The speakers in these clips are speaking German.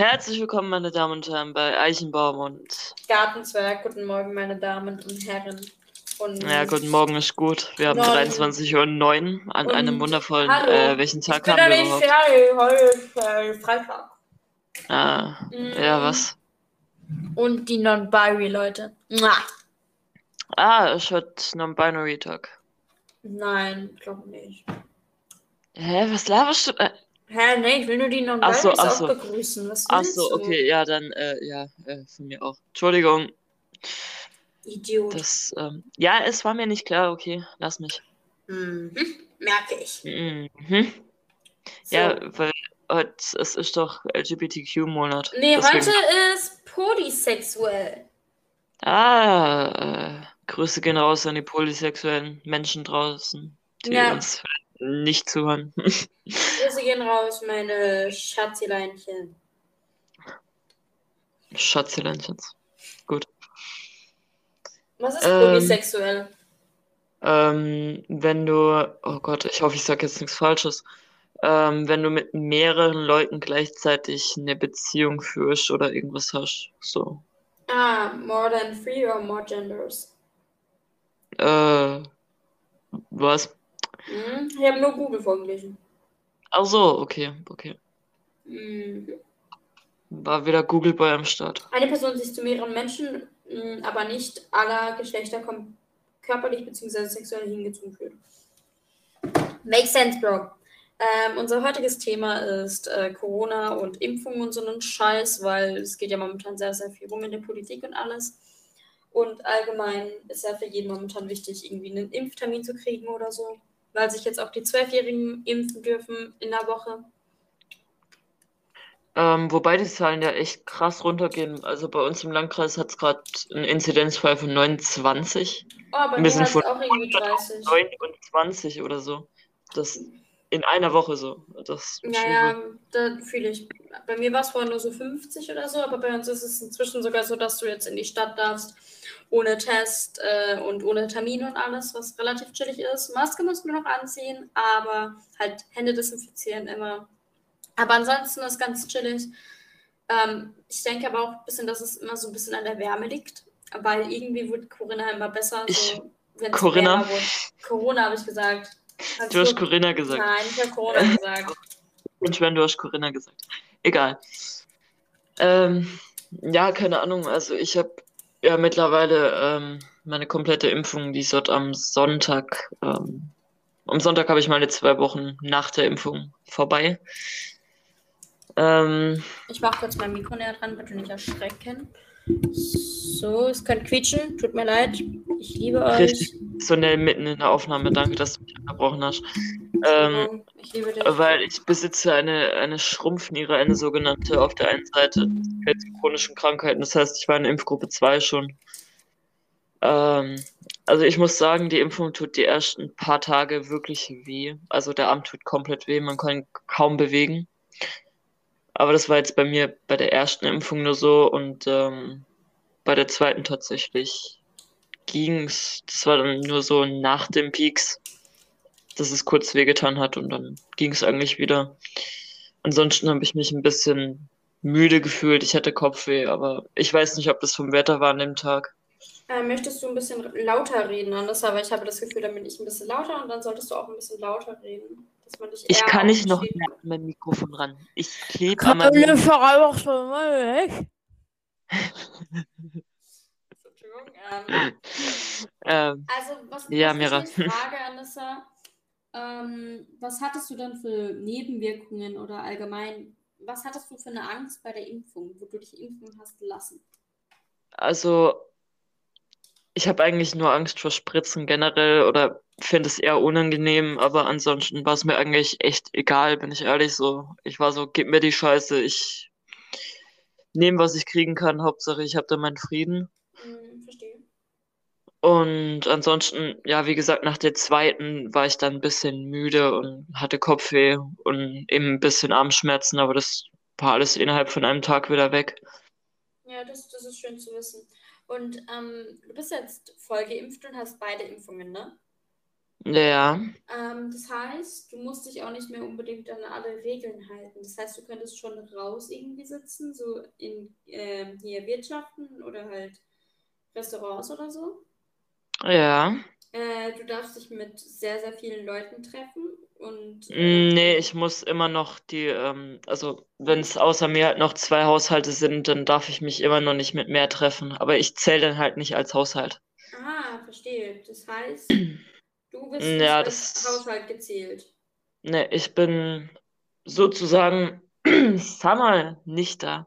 Herzlich willkommen, meine Damen und Herren, bei Eichenbaum und. Gartenzwerg, guten Morgen, meine Damen und Herren. Und Ja, guten Morgen ist gut. Wir haben Morgen. 23.09 Uhr an Und einem wundervollen. Äh, welchen Tag haben wir überhaupt? fertig, heute ist äh, Freitag. Ah, Mm. ja, was? Und die Non-Binary-Leute. Ah, es wird Non-Binary Tag. Nein, glaube nicht. Hä, was laberst du? Äh, Hä, nee, ich will nur die Ach so, Non-Binaries ach auch begrüßen. Was ach willst so, du? okay, ja, dann, äh, ja, äh, von mir auch. Entschuldigung, Idiot. das, ähm, ja, es war mir nicht klar, okay, lass mich. Mhm. Merke ich. Mhm. So. Ja, weil heute, es ist doch LGBTQ-Monat. nee, deswegen- heute ist polysexuell. Ah, äh, Grüße gehen raus an die polysexuellen Menschen draußen, die Ja. uns nicht zuhören. Grüße gehen raus, meine Schatzileinchen. Schatzilänchens. Gut. Was ist Ähm, polysexuell? Ähm, wenn du, oh Gott, ich hoffe, ich sage jetzt nichts Falsches. Ähm, wenn du mit mehreren Leuten gleichzeitig eine Beziehung führst oder irgendwas hast, so. Ah, more than three or more genders. Äh, was? Mhm. Ich habe nur Google vorgelesen. Ach so, okay, okay. Mhm. War wieder Google Boy am Start. Eine Person sich zu mehreren Menschen, aber nicht aller Geschlechter körperlich bzw. sexuell hingezogen fühlt. Makes sense, Bro. Ähm, unser heutiges Thema ist äh, Corona und Impfungen und so einen Scheiß, weil es geht ja momentan sehr, sehr viel rum in der Politik und alles. Und allgemein ist ja für jeden momentan wichtig, irgendwie einen Impftermin zu kriegen oder so, weil sich jetzt auch die Zwölfjährigen impfen dürfen in der Woche. Ähm, wobei die Zahlen ja echt krass runtergehen. Also bei uns im Landkreis hat es gerade einen Inzidenzfall von 29. Oh, bei Wir sind von auch irgendwie 30. 29 oder so. Das in einer Woche so. Das ist Ja, übel. ja, da fühle ich. Bei mir war es vorher nur so 50 oder so, aber bei uns ist es inzwischen sogar so, dass du jetzt in die Stadt darfst, ohne Test äh, und ohne Termin und alles, was relativ chillig ist. Maske musst du noch anziehen, aber halt Hände desinfizieren immer. Aber ansonsten ist ganz chillig. Ähm, ich denke aber auch ein bisschen, dass es immer so ein bisschen an der Wärme liegt, weil irgendwie wird Corinna immer besser, Ich- so, wenn es Corinna? Corona habe ich gesagt. Hast Du hast Corinna gesagt. Nein, ich habe Corona gesagt. Und Sven, du hast Corinna gesagt. Egal. Ähm, ja, keine Ahnung. Also ich habe ja mittlerweile ähm, meine komplette Impfung, die ist dort am Sonntag. Ähm, am Sonntag habe ich meine zwei Wochen nach der Impfung vorbei. Ähm, Ich mache kurz mein Mikro näher dran, bitte nicht erschrecken. So, es könnte quietschen, tut mir leid. Ich liebe euch. richtig so schnell mitten in der Aufnahme. Danke, dass du mich unterbrochen hast. Ähm, ich liebe dich. Weil ich besitze eine, eine Schrumpfniere, eine sogenannte auf der einen Seite, zu chronischen Krankheiten. Das heißt, ich war in Impfgruppe 2 schon. Ähm, also ich muss sagen, die Impfung tut die ersten paar Tage wirklich weh. Also der Arm tut komplett weh, man kann kaum bewegen. Aber das war jetzt bei mir bei der ersten Impfung nur so und ähm, bei der zweiten tatsächlich ging's. Das war dann nur so nach dem Peaks dass es kurz wehgetan hat und dann ging es eigentlich wieder. Ansonsten habe ich mich ein bisschen müde gefühlt. Ich hatte Kopfweh, aber ich weiß nicht, ob das vom Wetter war an dem Tag. Äh, möchtest du ein bisschen lauter reden, anders, aber ich habe das Gefühl, dann bin ich ein bisschen lauter und dann solltest du auch ein bisschen lauter reden. Dass man dich Ich kann nicht noch mehr an mein Mikrofon ran. Ich klebe an meinem Keine Verarbeitungsvermögen. Entschuldigung. Ähm, ähm, also, was, Ja, was Mira. frage, Anissa, ähm, was hattest du denn für Nebenwirkungen oder allgemein, was hattest du für eine Angst bei der Impfung, wo du dich impfen hast lassen? Also, ich habe eigentlich nur Angst vor Spritzen generell oder finde es eher unangenehm, aber ansonsten war es mir eigentlich echt egal, bin ich ehrlich so. Ich war so, gib mir die Scheiße, ich nehme, was ich kriegen kann, Hauptsache ich habe da meinen Frieden. Hm, verstehe. Und ansonsten, ja, wie gesagt, nach der zweiten war ich dann ein bisschen müde und hatte Kopfweh und eben ein bisschen Armschmerzen, aber das war alles innerhalb von einem Tag wieder weg. Ja, das, das ist schön zu wissen. Und ähm, du bist jetzt voll geimpft und hast beide Impfungen, ne? Ja. Ähm, das heißt, du musst dich auch nicht mehr unbedingt an alle Regeln halten. Das heißt, du könntest schon raus irgendwie sitzen, so in ähm, hier Wirtschaften oder halt Restaurants oder so. Ja. Äh, du darfst dich mit sehr, sehr vielen Leuten treffen und. Mm, Nee, ich muss immer noch die, ähm, also wenn es außer mir halt noch zwei Haushalte sind, dann darf ich mich immer noch nicht mit mehr treffen. Aber ich zähle dann halt nicht als Haushalt. Ah, verstehe. Das heißt, du bist Ja, das. Haushalt gezählt. Ne, ich bin sozusagen, sag mal, nicht da.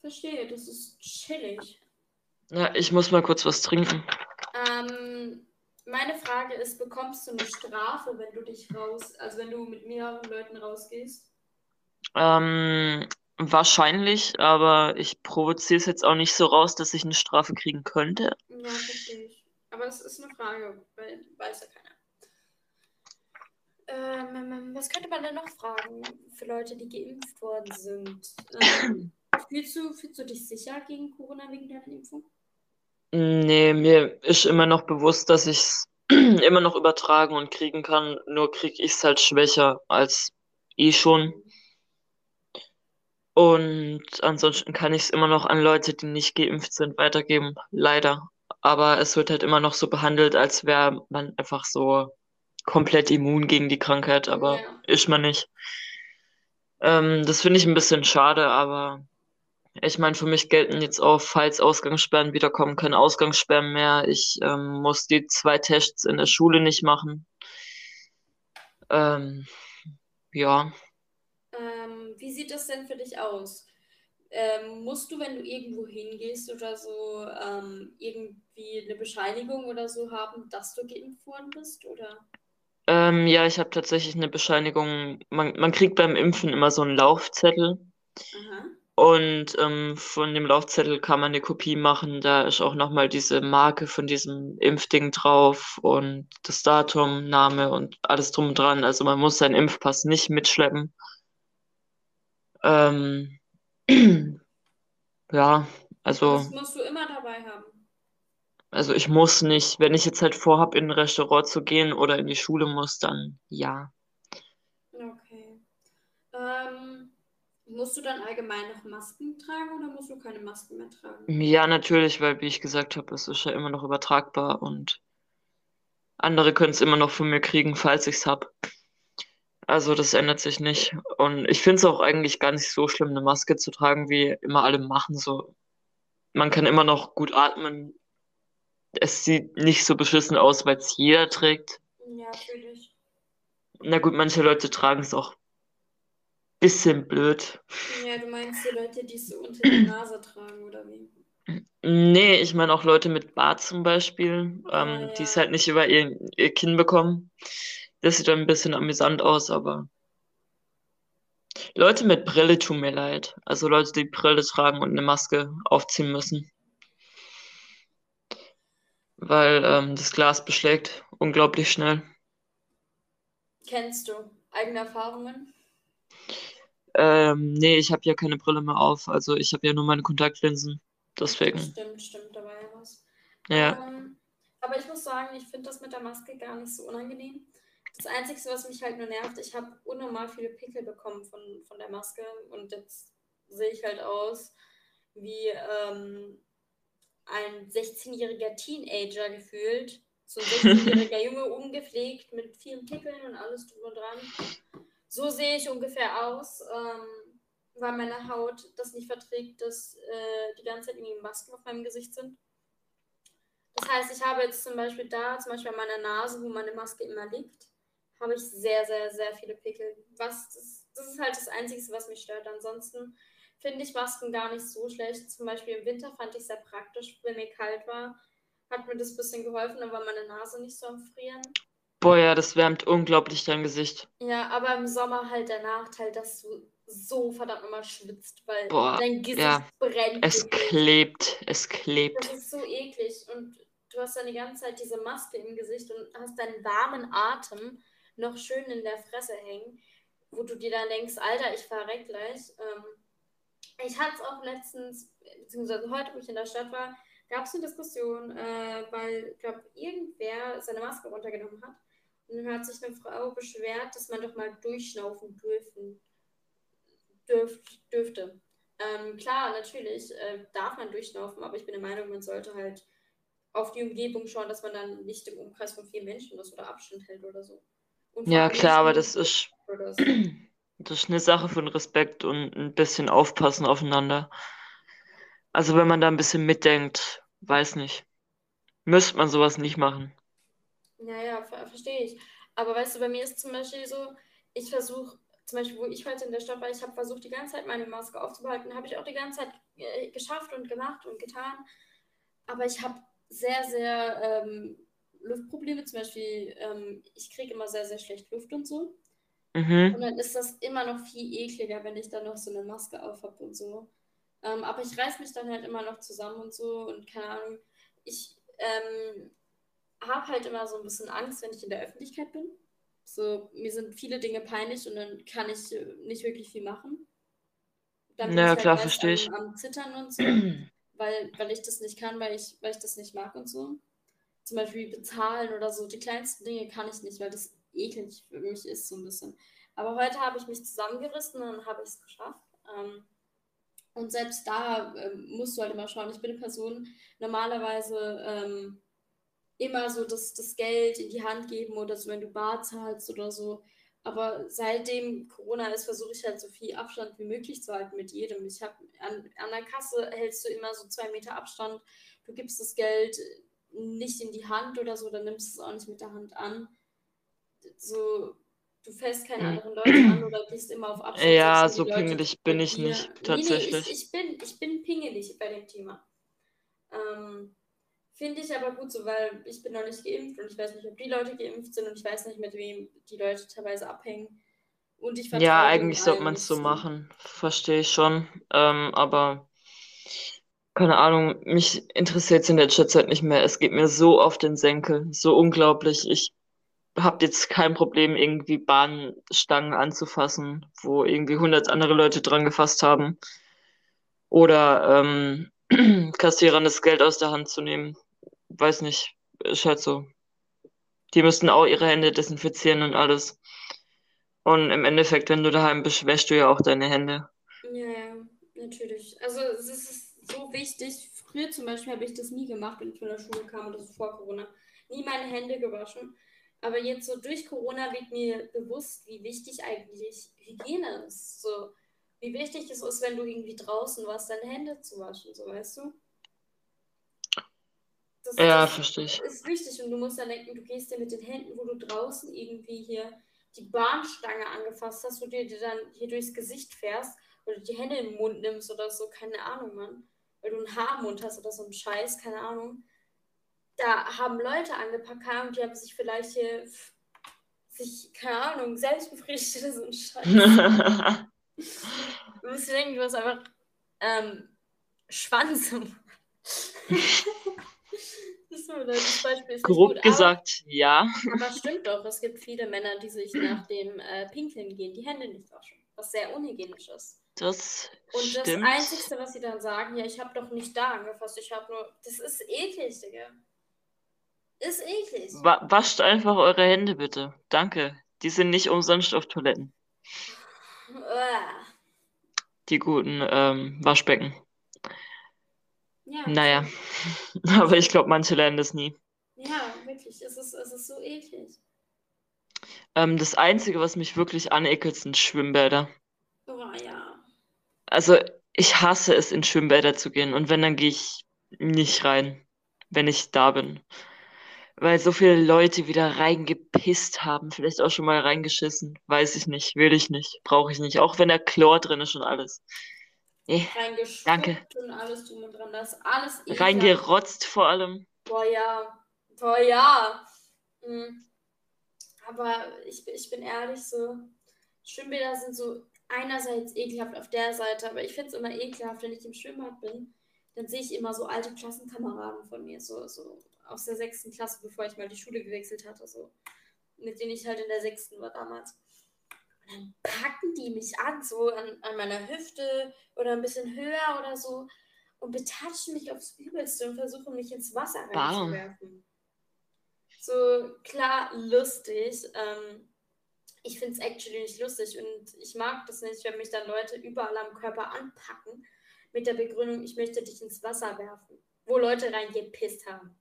Verstehe, das ist chillig. Ja, ich muss mal kurz was trinken. Ähm, meine Frage ist, bekommst du eine Strafe, wenn du dich raus, also wenn du mit mehreren Leuten rausgehst? Ähm, wahrscheinlich, aber ich provoziere es jetzt auch nicht so raus, dass ich eine Strafe kriegen könnte. Ja, verstehe ich. Aber es ist eine Frage, weil weiß ja keiner. Ähm, ähm, ähm, was könnte man denn noch fragen für Leute, die geimpft worden sind? Ähm, fühlst du, fühlst du dich sicher gegen Corona wegen deiner Impfung? Nee, mir ist immer noch bewusst, dass ich es immer noch übertragen und kriegen kann, nur kriege ich es halt schwächer als eh schon. Und ansonsten kann ich es immer noch an Leute, die nicht geimpft sind, weitergeben. Leider. Aber es wird halt immer noch so behandelt, als wäre man einfach so komplett immun gegen die Krankheit, aber Ja. ist man nicht. Ähm, das finde ich ein bisschen schade, aber ich meine, für mich gelten jetzt auch, falls Ausgangssperren wiederkommen, keine Ausgangssperren mehr. Ich ähm, muss die zwei Tests in der Schule nicht machen. Ähm, ja. Ähm, wie sieht das denn für dich aus? Ähm, musst du, wenn du irgendwo hingehst oder so, ähm, irgendwie eine Bescheinigung oder so haben, dass du geimpft worden bist? Oder? Ähm, ja, ich habe tatsächlich eine Bescheinigung. Man, man kriegt beim Impfen immer so einen Laufzettel. Aha. Und ähm, von dem Laufzettel kann man eine Kopie machen. Da ist auch nochmal diese Marke von diesem Impfding drauf und das Datum, Name und alles drum und dran. Also man muss seinen Impfpass nicht mitschleppen. Ähm, ja, also, Das musst du immer dabei haben. also ich muss nicht, wenn ich jetzt halt vorhab, in ein Restaurant zu gehen oder in die Schule muss, dann ja. Okay. Ähm, musst du dann allgemein noch Masken tragen oder musst du keine Masken mehr tragen? Ja, natürlich, weil, wie ich gesagt habe, es ist ja immer noch übertragbar und andere können es immer noch von mir kriegen, falls ich es hab. Also das ändert sich nicht. Und ich finde es auch eigentlich gar nicht so schlimm, eine Maske zu tragen, wie immer alle machen. So, man kann immer noch gut atmen. Es sieht nicht so beschissen aus, weil es jeder trägt. Ja, natürlich. Na gut, manche Leute tragen es auch bisschen blöd. Ja, du meinst die Leute, die es so unter die Nase tragen, oder wie? Nee, ich meine auch Leute mit Bart zum Beispiel, Ah, ähm, die es ja. halt nicht über ihr, ihr Kinn bekommen. Das sieht dann ein bisschen amüsant aus, aber Leute mit Brille tun mir leid. Also Leute, die Brille tragen und eine Maske aufziehen müssen, weil ähm, das Glas beschlägt unglaublich schnell. Kennst du eigene Erfahrungen? Ähm, nee, ich habe ja keine Brille mehr auf, also ich habe ja nur meine Kontaktlinsen. Deswegen, Stimmt, stimmt, da war ja was. ja. Ähm, aber ich muss sagen, ich finde das mit der Maske gar nicht so unangenehm. Das Einzige, was mich halt nur nervt, ich habe unnormal viele Pickel bekommen von, von der Maske und jetzt sehe ich halt aus wie ähm, ein 16-jähriger Teenager gefühlt. So ein 16-jähriger Junge, ungepflegt, mit vielen Pickeln und alles drum und dran. So sehe ich ungefähr aus, ähm, weil meine Haut das nicht verträgt, dass äh, die ganze Zeit irgendwie Masken auf meinem Gesicht sind. Das heißt, ich habe jetzt zum Beispiel da, zum Beispiel an meiner Nase, wo meine Maske immer liegt, habe ich sehr, sehr, sehr viele Pickel. Was, das, das ist halt das Einzige, was mich stört. Ansonsten finde ich Masken gar nicht so schlecht. Zum Beispiel im Winter fand ich es sehr praktisch, wenn mir kalt war. Hat mir das ein bisschen geholfen, dann war meine Nase nicht so am Frieren. Boah, ja, das wärmt unglaublich dein Gesicht. Ja, aber im Sommer halt der Nachteil, dass du so verdammt nochmal schwitzt, weil Boah, dein Gesicht ja. brennt. Es klebt, es Das klebt. ist so eklig und du hast dann die ganze Zeit diese Maske im Gesicht und hast deinen warmen Atem noch schön in der Fresse hängen, wo du dir dann denkst, Alter, ich verreck gleich. Ähm, ich hatte es auch letztens, beziehungsweise heute, wo ich in der Stadt war, gab es eine Diskussion, äh, weil, ich glaube, irgendwer seine Maske runtergenommen hat. Und dann hat sich eine Frau beschwert, dass man doch mal durchschnaufen dürfen, dürf, dürfte. Ähm, klar, natürlich äh, darf man durchschnaufen, aber ich bin der Meinung, man sollte halt auf die Umgebung schauen, dass man dann nicht im Umkreis von vier Menschen ist oder Abstand hält oder so. Ja, klar, aber das ist, das ist eine Sache von Respekt und ein bisschen aufpassen aufeinander. Also wenn man da ein bisschen mitdenkt, weiß nicht, müsste man sowas nicht machen. Ja, ja, ver verstehe ich. Aber weißt du, bei mir ist zum Beispiel so, ich versuche, zum Beispiel, wo ich heute in der Stadt war, ich habe versucht, die ganze Zeit meine Maske aufzubehalten, habe ich auch die ganze Zeit äh, geschafft und gemacht und getan. Aber ich habe sehr, sehr ähm, Luftprobleme, zum Beispiel, ähm, ich kriege immer sehr, sehr schlecht Luft und so. Mhm. Und dann ist das immer noch viel ekliger, wenn ich dann noch so eine Maske auf habe und so. Ähm, aber ich reiß mich dann halt immer noch zusammen und so und keine Ahnung. Ich ähm, habe halt immer so ein bisschen Angst, wenn ich in der Öffentlichkeit bin. So, mir sind viele Dinge peinlich und dann kann ich äh, nicht wirklich viel machen. Dann bin ja, ich halt klar, verstehe ich. Am, am Zittern und so, weil, weil ich das nicht kann, weil ich, weil ich das nicht mag und so. Zum Beispiel bezahlen oder so. Die kleinsten Dinge kann ich nicht, weil das eklig für mich ist, so ein bisschen. Aber heute habe ich mich zusammengerissen und habe es geschafft. Ähm, und selbst da ähm, musst du halt immer schauen. Ich bin eine Person, normalerweise ähm, immer so das, das Geld in die Hand geben oder so, wenn du Bar zahlst oder so. Aber seitdem Corona ist, versuche ich halt so viel Abstand wie möglich zu halten mit jedem. Ich habe an, an der Kasse hältst du immer so zwei Meter Abstand. Du gibst das Geld nicht in die Hand oder so, dann nimmst du es auch nicht mit der Hand an. So, du fällst keine anderen Leute an oder gehst immer auf Abstand. Ja, so pingelig bin ich dir. nicht, tatsächlich. Nee, nee, ich, ich, bin, ich bin pingelig bei dem Thema. Ähm, Finde ich aber gut so, weil ich bin noch nicht geimpft und ich weiß nicht, ob die Leute geimpft sind und ich weiß nicht, mit wem die Leute teilweise abhängen. Und ich Ja, eigentlich sollte man es so machen. Verstehe ich schon. Ähm, aber keine Ahnung, mich interessiert es in der Zeit nicht mehr. Es geht mir so auf den Senkel. So unglaublich. Ich habe jetzt kein Problem, irgendwie Bahnstangen anzufassen, wo irgendwie hundert andere Leute dran gefasst haben. Oder ähm, Kassierern das Geld aus der Hand zu nehmen. Weiß nicht, ist halt so. Die müssten auch ihre Hände desinfizieren und alles. Und im Endeffekt, wenn du daheim bist, wäschst du ja auch deine Hände. Ja, ja, natürlich. Also es ist so wichtig. Früher zum Beispiel habe ich das nie gemacht, wenn ich von der Schule kam oder so vor Corona. Nie meine Hände gewaschen. Aber jetzt so durch Corona wird mir bewusst, wie wichtig eigentlich Hygiene ist. So, wie wichtig es ist, wenn du irgendwie draußen warst, deine Hände zu waschen, so weißt du? Das, ja, das verstehe ich. ist wichtig und du musst dann denken, du gehst dir mit den Händen, wo du draußen irgendwie hier die Bahnstange angefasst hast, wo du dir dann hier durchs Gesicht fährst oder die Hände in den Mund nimmst oder so, keine Ahnung, Mann. Weil du einen Haarmund hast oder so ein Scheiß, keine Ahnung da haben Leute angepackt und die haben sich vielleicht hier sich, keine Ahnung, selbst befriedigt oder so ein Scheiß. du musst dir denken, du hast einfach ähm, Schwanz im das Beispiel ist Grob gut, gesagt, aber, ja. Aber stimmt doch, es gibt viele Männer, die sich nach dem äh, Pinkeln gehen, die Hände nicht waschen, was sehr unhygienisch ist. Das Und stimmt. das Einzige, was sie dann sagen, ja, ich habe doch nicht da angefasst, ich habe nur, das ist eklig, Digga. Ist eklig. Wa wascht einfach eure Hände bitte. Danke. Die sind nicht umsonst auf Toiletten. Die guten ähm, Waschbecken. Ja, naja. Aber ich glaube, manche lernen das nie. Ja, wirklich. Es ist, es ist so eklig. Ähm, das Einzige, was mich wirklich anekelt, sind Schwimmbäder. Also, ich hasse es, in Schwimmbäder zu gehen. Und wenn, dann gehe ich nicht rein, wenn ich da bin weil so viele Leute wieder reingepisst haben, vielleicht auch schon mal reingeschissen. Weiß ich nicht, will ich nicht, brauche ich nicht. Auch wenn da Chlor drin ist und alles. Nee, danke. und alles drum und dran. Das ist alles ekelhaft. Reingerotzt vor allem. Boah, ja. Boah, ja. Mhm. Aber ich, ich bin ehrlich, so Schwimmbäder sind so einerseits ekelhaft auf der Seite, aber ich finde es immer ekelhaft, wenn ich im Schwimmbad bin, dann sehe ich immer so alte Klassenkameraden von mir, so, so aus der sechsten Klasse, bevor ich mal die Schule gewechselt hatte, so, mit denen ich halt in der sechsten war damals. Und dann packen die mich an, so an, an meiner Hüfte oder ein bisschen höher oder so. und betatschen mich aufs Übelste und versuchen mich ins Wasser Bam. reinzuwerfen. So klar lustig. Ähm, ich finde es actually nicht lustig und ich mag das nicht, wenn mich dann Leute überall am Körper anpacken mit der Begründung, ich möchte dich ins Wasser werfen, wo Leute reingepisst haben.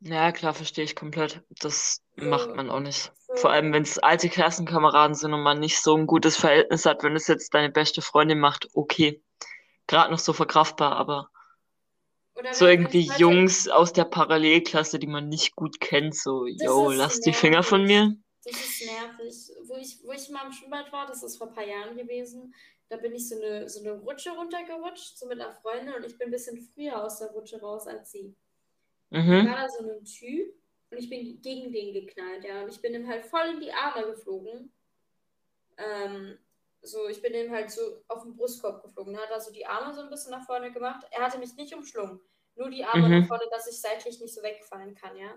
Ja, klar, verstehe ich komplett. Das So, macht man auch nicht. so, Vor allem, wenn es alte Klassenkameraden sind und man nicht so ein gutes Verhältnis hat, wenn es jetzt deine beste Freundin macht, okay. Gerade noch so verkraftbar, aber oder so irgendwie Jungs aus der Parallelklasse, die man nicht gut kennt, so, yo, lass die Finger von mir. Das ist nervig. Wo ich, wo ich mal im Schwimmbad war, das ist vor ein paar Jahren gewesen, da bin ich so eine, so eine Rutsche runtergerutscht, so mit einer Freundin und ich bin ein bisschen früher aus der Rutsche raus als sie. Mhm. war da so ein Typ und ich bin gegen den geknallt, ja. Und ich bin ihm halt voll in die Arme geflogen. Ähm, so, ich bin ihm halt so auf den Brustkorb geflogen. Hat also die Arme so ein bisschen nach vorne gemacht. Er hatte mich nicht umschlungen. Nur die Arme Mhm. nach vorne, dass ich seitlich nicht so wegfallen kann, ja.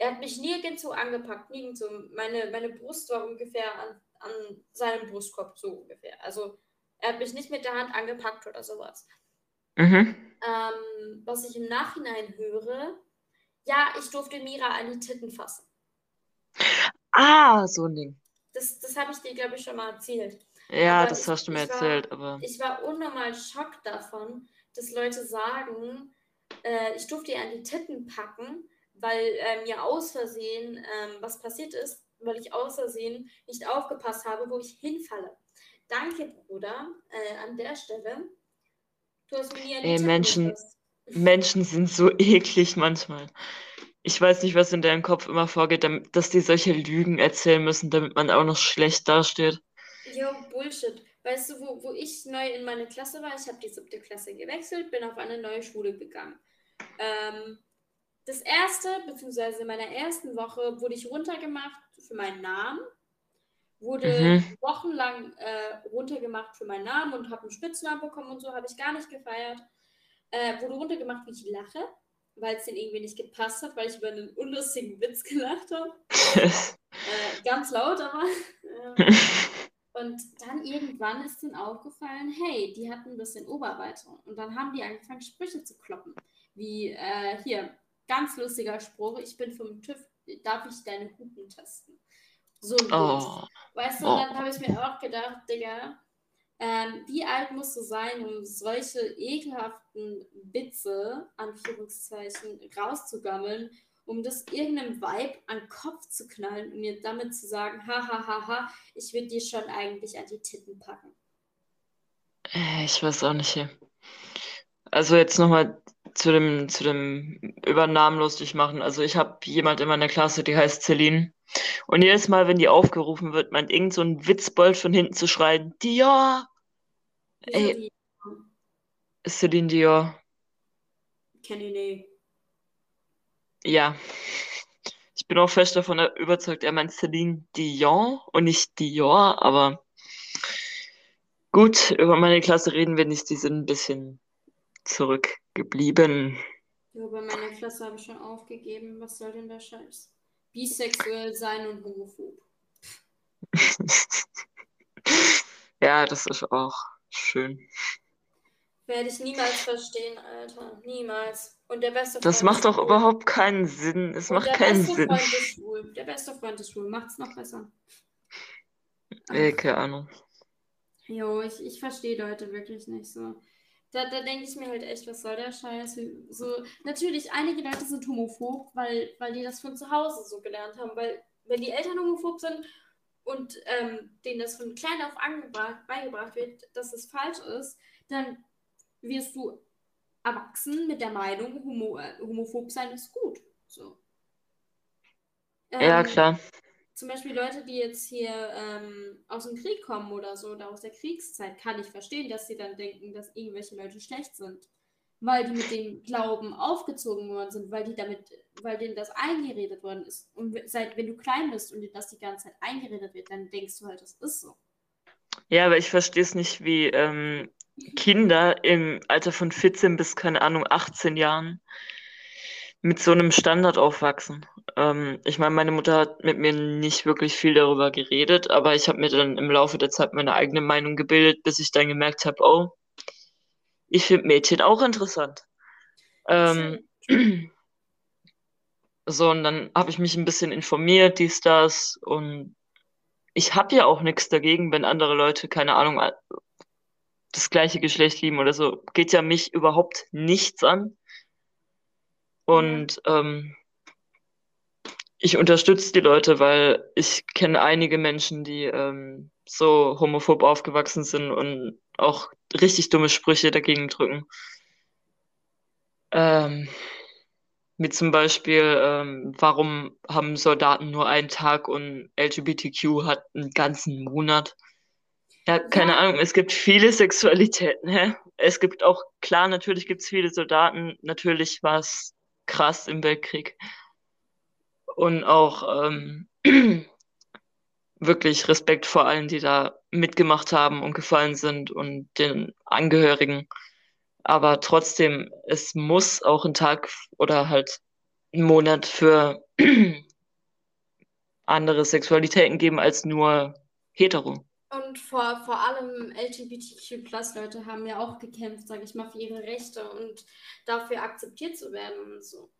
Er hat mich nirgendwo angepackt, nirgendwo. Meine, meine Brust war ungefähr an, an seinem Brustkorb, so ungefähr. Also er hat mich nicht mit der Hand angepackt oder sowas. Mhm. Ähm, was ich im Nachhinein höre, ja, ich durfte Mira an die Titten fassen. Ah, so ein Ding. Das, das habe ich dir, glaube ich, schon mal erzählt. Ja, Aber das hast du mir ich, war, erzählt, aber ich war unnormal schockt davon, dass Leute sagen, äh, ich durfte ihr an die Titten packen, weil äh, mir aus Versehen ähm, was passiert ist, weil ich aus Versehen nicht aufgepasst habe, wo ich hinfalle. Danke, Bruder, äh, an der Stelle. Du hast mir nie die ey, Titten Menschen, gefasst. Menschen sind so eklig manchmal. Ich weiß nicht, was in deinem Kopf immer vorgeht, damit, dass die solche Lügen erzählen müssen, damit man auch noch schlecht dasteht. Jo, Bullshit. Weißt du, wo, wo ich neu in meine Klasse war? Ich habe die siebte Klasse gewechselt, bin auf eine neue Schule gegangen. Ähm, das erste, beziehungsweise in meiner ersten Woche, wurde ich runtergemacht für meinen Namen. Wurde Mhm. wochenlang äh, runtergemacht für meinen Namen und habe einen Spitznamen bekommen und so, habe ich gar nicht gefeiert. Äh, wurde runtergemacht, wie ich lache, weil es denen irgendwie nicht gepasst hat, weil ich über einen unlustigen Witz gelacht habe. Äh, ganz laut, aber. ähm, und dann irgendwann ist denen aufgefallen, hey, die hatten ein bisschen Oberweite. Und dann haben die angefangen, Sprüche zu kloppen. Wie äh, hier, ganz lustiger Spruch, ich bin vom TÜV, darf ich deine Hupen testen? So Witz. Oh, Weißt du, oh. dann habe ich mir auch gedacht, Digga, ähm, wie alt musst du sein, um solche ekelhaften Witze, Anführungszeichen, rauszugammeln, um das irgendeinem Vibe an den Kopf zu knallen und mir damit zu sagen, ha, ha, ha, ha, ich würde dir schon eigentlich an die Titten packen. Äh, ich weiß auch nicht hier. Also jetzt nochmal zu dem, zu dem Übernamen lustig machen. Also ich habe jemand in meiner Klasse, die heißt Celine. Und jedes Mal, wenn die aufgerufen wird, meint irgend so ein Witzbold von hinten zu schreien, Dior! Ey? Celine Dior. Kenn ich nicht. Ja. Ich bin auch fest davon überzeugt, er meint Celine Dion und nicht Dior, aber gut, über meine Klasse reden wir nicht, die sind ein bisschen zurückgeblieben. Jo, bei meiner Klasse habe ich schon aufgegeben. Was soll denn der Scheiß? Bisexuell sein und homophob. Ja, das ist auch schön. Werde ich niemals verstehen, Alter. Niemals. Und der beste Das Freund macht ist doch überhaupt keinen Sinn. Es Und macht der keinen beste Sinn. Freund ist schwul. Der beste Freund ist schwul. Macht's noch besser. Ey, Ach, keine Ahnung. jo, ich, ich verstehe Leute wirklich nicht so. Da, da denke ich mir halt echt, was soll der Scheiß? So, natürlich, einige Leute sind homophob, weil, weil die das von zu Hause so gelernt haben. Weil, wenn die Eltern homophob sind und ähm, denen das von klein auf angebracht, beigebracht wird, dass es falsch ist, dann wirst du erwachsen mit der Meinung, homo, äh, homophob sein ist gut. So. Ja, Ähm, klar. Zum Beispiel Leute, die jetzt hier ähm, aus dem Krieg kommen oder so, oder aus der Kriegszeit, kann ich verstehen, dass sie dann denken, dass irgendwelche Leute schlecht sind. Weil die mit dem Glauben aufgezogen worden sind, weil die damit, weil denen das eingeredet worden ist. Und seit, wenn du klein bist und dir das die ganze Zeit eingeredet wird, dann denkst du halt, das ist so. Ja, aber ich verstehe es nicht, wie ähm, Kinder im Alter von 14 bis, keine Ahnung, 18 Jahren mit so einem Standard aufwachsen. Ähm, ich meine, meine Mutter hat mit mir nicht wirklich viel darüber geredet, aber ich habe mir dann im Laufe der Zeit meine eigene Meinung gebildet, bis ich dann gemerkt habe, oh, ich finde Mädchen auch interessant. Ähm, so, und dann habe ich mich ein bisschen informiert, dies, das, und ich habe ja auch nichts dagegen, wenn andere Leute, keine Ahnung, das gleiche Geschlecht lieben oder so. Geht ja mich überhaupt nichts an. Und ähm, ich unterstütze die Leute, weil ich kenne einige Menschen, die ähm, so homophob aufgewachsen sind und auch richtig dumme Sprüche dagegen drücken. Ähm, wie zum Beispiel, ähm, warum haben Soldaten nur einen Tag und LGBTQ hat einen ganzen Monat? Ja, keine ja. Ahnung, es gibt viele Sexualitäten. Hä? Es gibt auch, klar, natürlich gibt es viele Soldaten, natürlich war es krass im Weltkrieg. Und auch ähm, wirklich Respekt vor allen, die da mitgemacht haben und gefallen sind und den Angehörigen. Aber trotzdem, es muss auch ein Tag oder halt einen Monat für andere Sexualitäten geben als nur hetero. Und vor, vor allem LGBTQ-Plus-Leute haben ja auch gekämpft, sage ich mal, für ihre Rechte und dafür akzeptiert zu werden und so.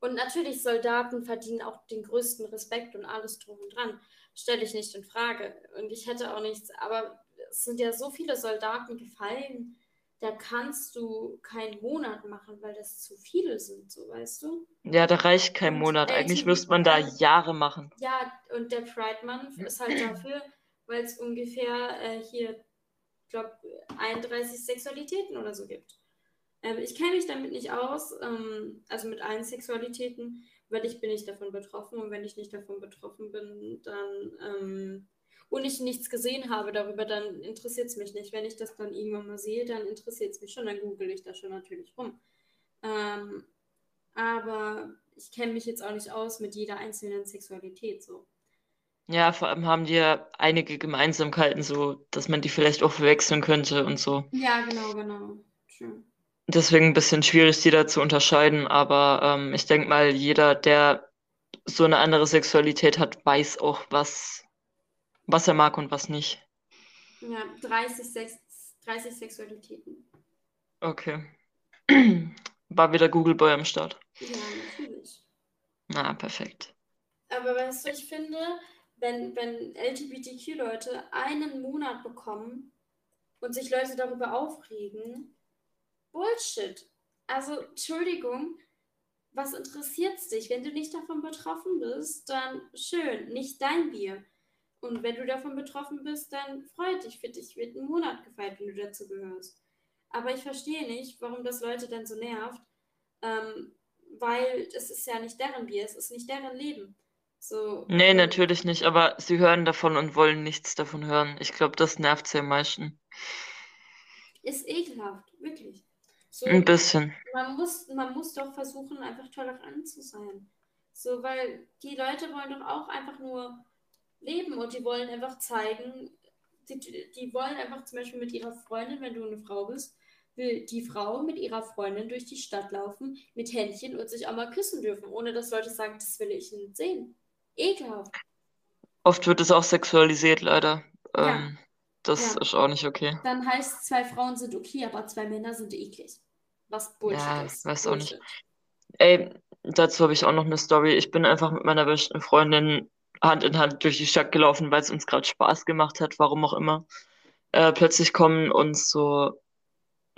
Und natürlich, Soldaten verdienen auch den größten Respekt und alles drum und dran. Stelle ich nicht in Frage. Und ich hätte auch nichts, aber es sind ja so viele Soldaten gefallen, da kannst du keinen Monat machen, weil das zu viele sind, so weißt du? Ja, da reicht kein Monat. Eigentlich müsste man da Jahre machen. Ja, und der Pride Month ist halt dafür, weil es ungefähr äh, hier, ich glaube, 31 Sexualitäten oder so gibt. Ähm, ich kenne mich damit nicht aus, ähm, also mit allen Sexualitäten, weil ich bin nicht davon betroffen und wenn ich nicht davon betroffen bin, dann ähm, und ich nichts gesehen habe darüber, dann interessiert es mich nicht. Wenn ich das dann irgendwann mal sehe, dann interessiert es mich schon, dann google ich da schon natürlich rum. Ähm, aber ich kenne mich jetzt auch nicht aus mit jeder einzelnen Sexualität so. Ja, vor allem haben die ja einige Gemeinsamkeiten, so dass man die vielleicht auch verwechseln könnte und so. Ja, genau, genau. True deswegen ein bisschen schwierig, die da zu unterscheiden. Aber ähm, ich denke mal, jeder, der so eine andere Sexualität hat, weiß auch, was, was er mag und was nicht. Ja, 30, Sex 30 Sexualitäten. Okay. War wieder Google Boy am Start. Ja, natürlich. Na, perfekt. Aber weißt du, ich finde, wenn, wenn LGBTQ-Leute einen Monat bekommen und sich Leute darüber aufregen, Bullshit. Also, Entschuldigung, was interessiert's dich? Wenn du nicht davon betroffen bist, dann schön, nicht dein Bier. Und wenn du davon betroffen bist, dann freut dich für dich, wird ein Monat gefeiert, wenn du dazu gehörst. Aber ich verstehe nicht, warum das Leute dann so nervt, ähm, weil es ist ja nicht deren Bier, es ist nicht deren Leben. So, nee, natürlich nicht, aber sie hören davon und wollen nichts davon hören. Ich glaube, das nervt sie am meisten. Ist ekelhaft, wirklich. So, Ein bisschen. Man muss, man muss doch versuchen, einfach tolerant zu sein. So, weil die Leute wollen doch auch einfach nur leben und die wollen einfach zeigen, die, die wollen einfach zum Beispiel mit ihrer Freundin, wenn du eine Frau bist, will die Frau mit ihrer Freundin durch die Stadt laufen, mit Händchen und sich auch mal küssen dürfen, ohne dass Leute sagen, das will ich nicht sehen. Ekelhaft. Oft wird es auch sexualisiert, leider. Ja. Ähm, das ja. ist auch nicht okay. Dann heißt zwei Frauen sind okay, aber zwei Männer sind eklig. Was Bullshit ja, ist. weiß auch nicht. Ey, dazu habe ich auch noch eine Story. Ich bin einfach mit meiner besten Freundin Hand in Hand durch die Stadt gelaufen, weil es uns gerade Spaß gemacht hat, warum auch immer. Äh, plötzlich kommen uns so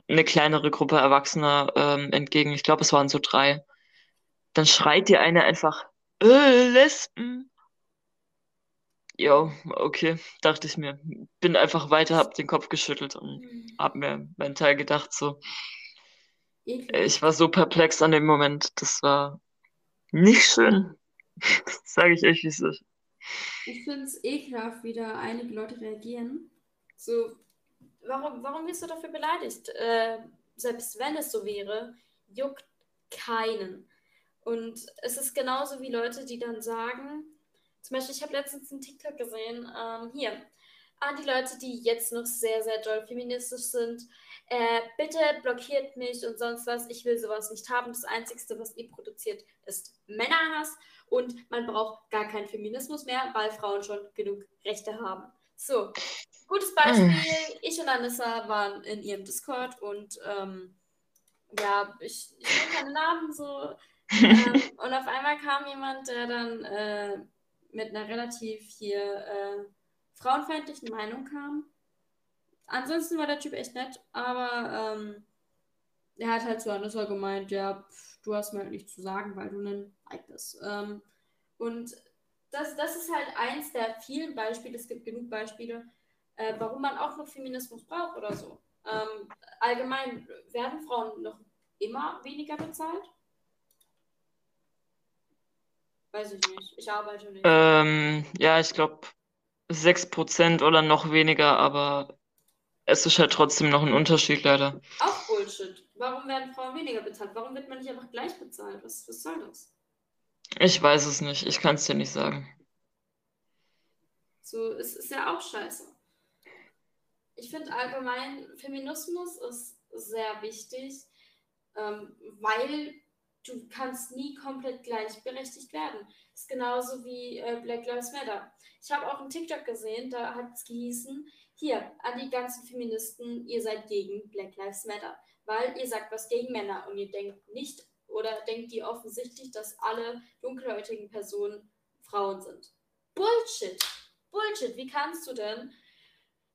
eine kleinere Gruppe Erwachsener ähm, entgegen. Ich glaube, es waren so drei. Dann schreit die eine einfach, äh, Lesben. Ja, okay, dachte ich mir. Bin einfach weiter, hab den Kopf geschüttelt und mhm. hab mir meinen Teil gedacht, so, ich war so perplex an dem Moment. Das war nicht schön. Sage ich euch, wie es ist. Ich finde es ekelhaft, wie da einige Leute reagieren. So, warum, warum wirst du dafür beleidigt? Äh, selbst wenn es so wäre, juckt keinen. Und es ist genauso wie Leute, die dann sagen, zum Beispiel, ich habe letztens einen TikTok gesehen, ähm, hier, an die Leute, die jetzt noch sehr, sehr doll feministisch sind, äh, bitte blockiert mich und sonst was, ich will sowas nicht haben. Das Einzige, was ihr produziert, ist Männerhass und man braucht gar keinen Feminismus mehr, weil Frauen schon genug Rechte haben. So, gutes Beispiel. Ich und Anissa waren in ihrem Discord und ähm, ja, ich, ich will keine Namen so. Ähm, und auf einmal kam jemand, der dann äh, mit einer relativ hier äh, frauenfeindlichen Meinung kam. Ansonsten war der Typ echt nett, aber ähm, er hat halt zu Anissa gemeint, ja, pff, du hast mir halt nichts zu sagen, weil du ein Like bist. Ähm, und das, das ist halt eins der vielen Beispiele, es gibt genug Beispiele, äh, warum man auch noch Feminismus braucht oder so. Ähm, allgemein werden Frauen noch immer weniger bezahlt? Weiß ich nicht. Ich arbeite nicht. Ähm, ja, ich glaube 6% oder noch weniger, aber es ist halt trotzdem noch ein Unterschied leider. Auch Bullshit. Warum werden Frauen weniger bezahlt? Warum wird man nicht einfach gleich bezahlt? Was, was soll das? Ich weiß es nicht. Ich kann es dir nicht sagen. So, es ist ja auch scheiße. Ich finde allgemein, Feminismus ist sehr wichtig, ähm, weil du kannst nie komplett gleichberechtigt werden. Das ist genauso wie äh, Black Lives Matter. Ich habe auch einen TikTok gesehen, da hat es gehießen, hier, an die ganzen Feministen, ihr seid gegen Black Lives Matter, weil ihr sagt was gegen Männer und ihr denkt nicht oder denkt ihr offensichtlich, dass alle dunkelhäutigen Personen Frauen sind. Bullshit! Bullshit! Wie kannst du denn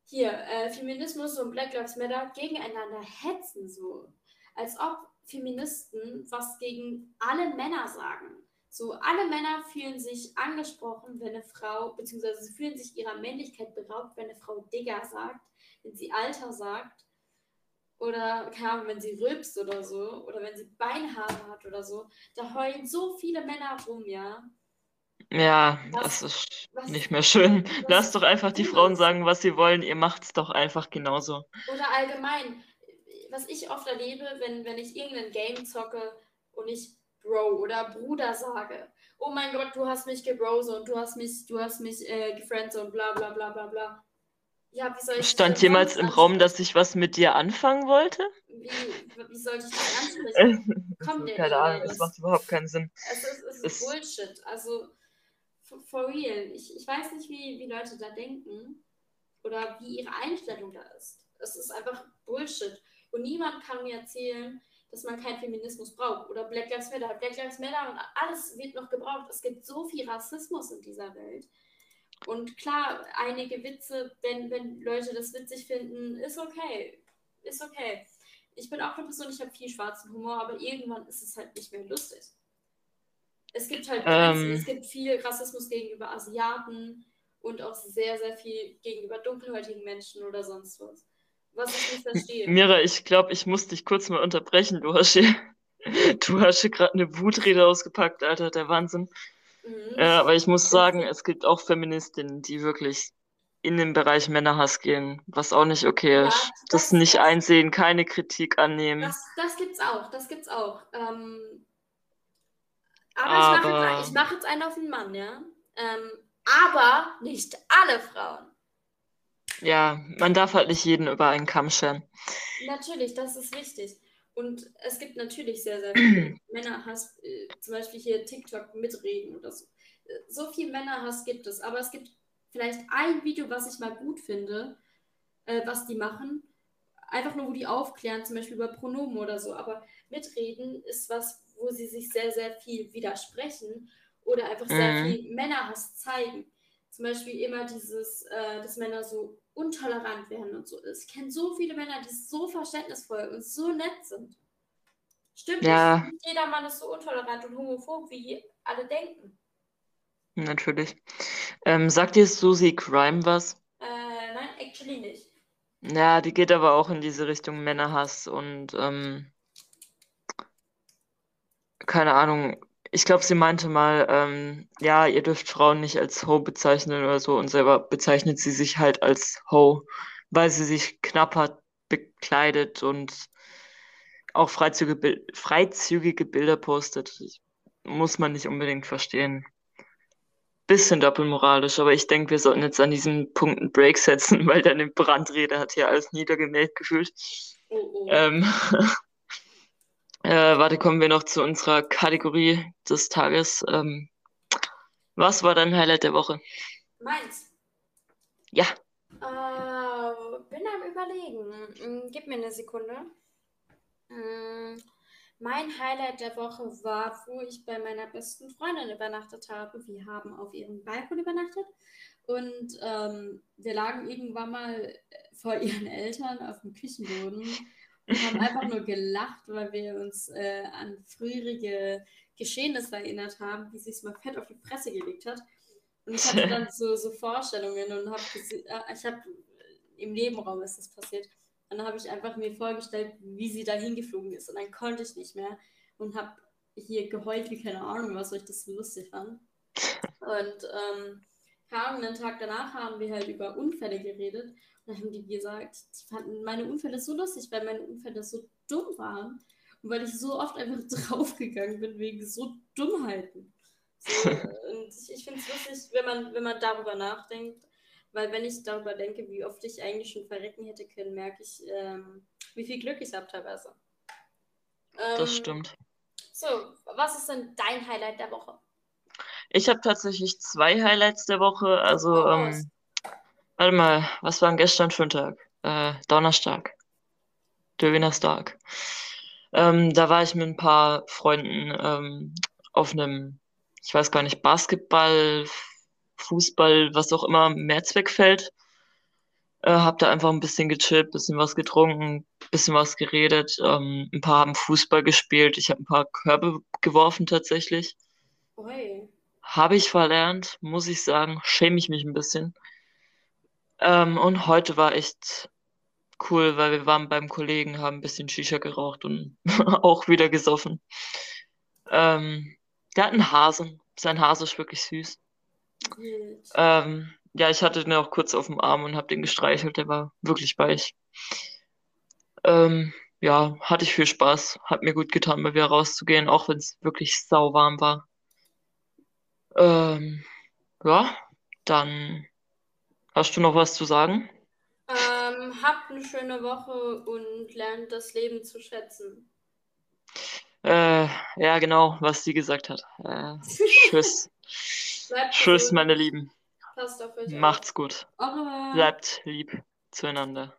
hier äh, Feminismus und Black Lives Matter gegeneinander hetzen so? Als ob Feministen was gegen alle Männer sagen. So, alle Männer fühlen sich angesprochen, wenn eine Frau, beziehungsweise sie fühlen sich ihrer Männlichkeit beraubt, wenn eine Frau Digger sagt, wenn sie Alter sagt oder keine Ahnung, wenn sie rülpst oder so oder wenn sie Beinhaare hat oder so. Da heulen so viele Männer rum, ja. Ja, was, das ist was, nicht mehr schön. Lass doch einfach die Frauen sagen, was sie wollen. Ihr macht's doch einfach genauso. Oder allgemein, was ich oft erlebe, wenn, wenn ich irgendein Game zocke und ich Bro oder Bruder sage. Oh mein Gott, du hast mich gebrose und du hast mich, du hast mich äh, gefriendet und bla bla bla bla bla. Ja, wie soll ich Stand jemals im Raum, dass ich was mit dir anfangen wollte? Wie, wie soll ich das ansprechen? Komm, der Keine Ahnung, das macht überhaupt keinen Sinn. Es ist, es ist es Bullshit. Also, for, for real. Ich, ich weiß nicht, wie, wie Leute da denken oder wie ihre Einstellung da ist. Es ist einfach Bullshit. Und niemand kann mir erzählen, dass man keinen Feminismus braucht. Oder Black Lives Matter. Black Lives Matter und alles wird noch gebraucht. Es gibt so viel Rassismus in dieser Welt. Und klar, einige Witze, wenn, wenn Leute das witzig finden, ist okay. Ist okay. Ich bin auch eine Person, ich habe viel schwarzen Humor, aber irgendwann ist es halt nicht mehr lustig. Es gibt halt ähm, es gibt viel Rassismus gegenüber Asiaten und auch sehr, sehr viel gegenüber dunkelhäutigen Menschen oder sonst was was ich nicht verstehe. Mira, ich glaube, ich muss dich kurz mal unterbrechen. Du hast hier, du hast hier gerade eine Wutrede ausgepackt, Alter, der Wahnsinn. Mhm. Äh, aber ich muss sagen, es gibt auch Feministinnen, die wirklich in den Bereich Männerhass gehen, was auch nicht okay ja, ist. Das, das nicht einsehen, keine Kritik annehmen. Das, das gibt's auch, das gibt's auch. Ähm, aber, aber, ich mache jetzt, mach jetzt einen auf den Mann, ja. Ähm, aber nicht alle Frauen. Ja, man darf halt nicht jeden über einen Kamm scheren. Natürlich, das ist wichtig. Und es gibt natürlich sehr, sehr viele Männerhass, äh, zum Beispiel hier TikTok mitreden oder so. So viel Männerhass gibt es, aber es gibt vielleicht ein Video, was ich mal gut finde, äh, was die machen. Einfach nur, wo die aufklären, zum Beispiel über Pronomen oder so. Aber mitreden ist was, wo sie sich sehr, sehr viel widersprechen oder einfach sehr mhm. viel Männerhass zeigen. Zum Beispiel immer dieses, äh, dass Männer so untolerant werden und so. Ich kenne so viele Männer, die so verständnisvoll und so nett sind. Stimmt ja. nicht. Jeder Mann ist so untolerant und homophob, wie alle denken. Natürlich. Ähm, sagt dir Susie Crime was? Äh, nein, actually nicht. Ja, die geht aber auch in diese Richtung Männerhass und ähm, keine Ahnung, ich glaube, sie meinte mal, ähm, ja, ihr dürft Frauen nicht als Ho bezeichnen oder so und selber bezeichnet sie sich halt als Ho, weil sie sich knapper bekleidet und auch freizügige, freizügige Bilder postet. Muss man nicht unbedingt verstehen. Bisschen doppelmoralisch, aber ich denke, wir sollten jetzt an diesem Punkt einen Break setzen, weil deine Brandrede hat hier alles niedergemäht gefühlt. Oh, oh. Ähm, Äh, warte, kommen wir noch zu unserer Kategorie des Tages. Ähm, was war dein Highlight der Woche? Meins. Ja. Äh, bin am Überlegen. Mm, Gib mir eine Sekunde. Mm, Mein Highlight der Woche war, wo ich bei meiner besten Freundin übernachtet habe. Wir haben auf ihrem Balkon übernachtet und ähm, wir lagen irgendwann mal vor ihren Eltern auf dem Küchenboden haben einfach nur gelacht, weil wir uns äh, an frühere Geschehnisse erinnert haben, wie sie es mal fett auf die Fresse gelegt hat. Und ich hatte dann so, so Vorstellungen und habe äh, ich habe im Nebenraum ist das passiert. Und dann habe ich einfach mir vorgestellt, wie sie da hingeflogen ist. Und dann konnte ich nicht mehr und habe hier geheult wie keine Ahnung was, ich das so lustig fand. Und ähm, Ahnung, einen Tag danach haben wir halt über Unfälle geredet. Dann haben die gesagt, die fanden meine Unfälle so lustig, weil meine Unfälle so dumm waren. Und weil ich so oft einfach draufgegangen bin wegen so Dummheiten. So, und ich, ich finde es lustig, wenn man, wenn man darüber nachdenkt. Weil wenn ich darüber denke, wie oft ich eigentlich schon verrecken hätte können, merke ich, ähm, wie viel Glück ich habe teilweise. Ähm, Das stimmt. So, was ist denn dein Highlight der Woche? Ich habe tatsächlich zwei Highlights der Woche. Also, raus. ähm, warte mal, was war denn gestern für ein Tag? Äh, Donnerstag. Dönerstag. Ähm, da war ich mit ein paar Freunden ähm, auf einem, ich weiß gar nicht, Basketball, Fußball, was auch immer, Mehrzweckfeld. Äh, hab da einfach ein bisschen gechillt, bisschen was getrunken, bisschen was geredet. Ähm, ein paar haben Fußball gespielt. Ich habe ein paar Körbe geworfen tatsächlich. Habe ich verlernt, muss ich sagen. Schäme ich mich ein bisschen. Ähm, und heute war echt cool, weil wir waren beim Kollegen, haben ein bisschen Shisha geraucht und auch wieder gesoffen. Ähm, der hat einen Hasen. Sein Hase ist wirklich süß. Ähm, ja, ich hatte den auch kurz auf dem Arm und habe den gestreichelt. Der war wirklich weich. Ähm, ja, hatte ich viel Spaß. Hat mir gut getan, mal wieder rauszugehen, auch wenn es wirklich sauwarm war. Ähm, ja, dann hast du noch was zu sagen? Ähm, habt eine schöne Woche und lernt das Leben zu schätzen. Äh, ja, genau, was sie gesagt hat. Äh, tschüss. Tschüss, meine Lieben. Passt auf euch. Macht's gut. Bleibt lieb zueinander.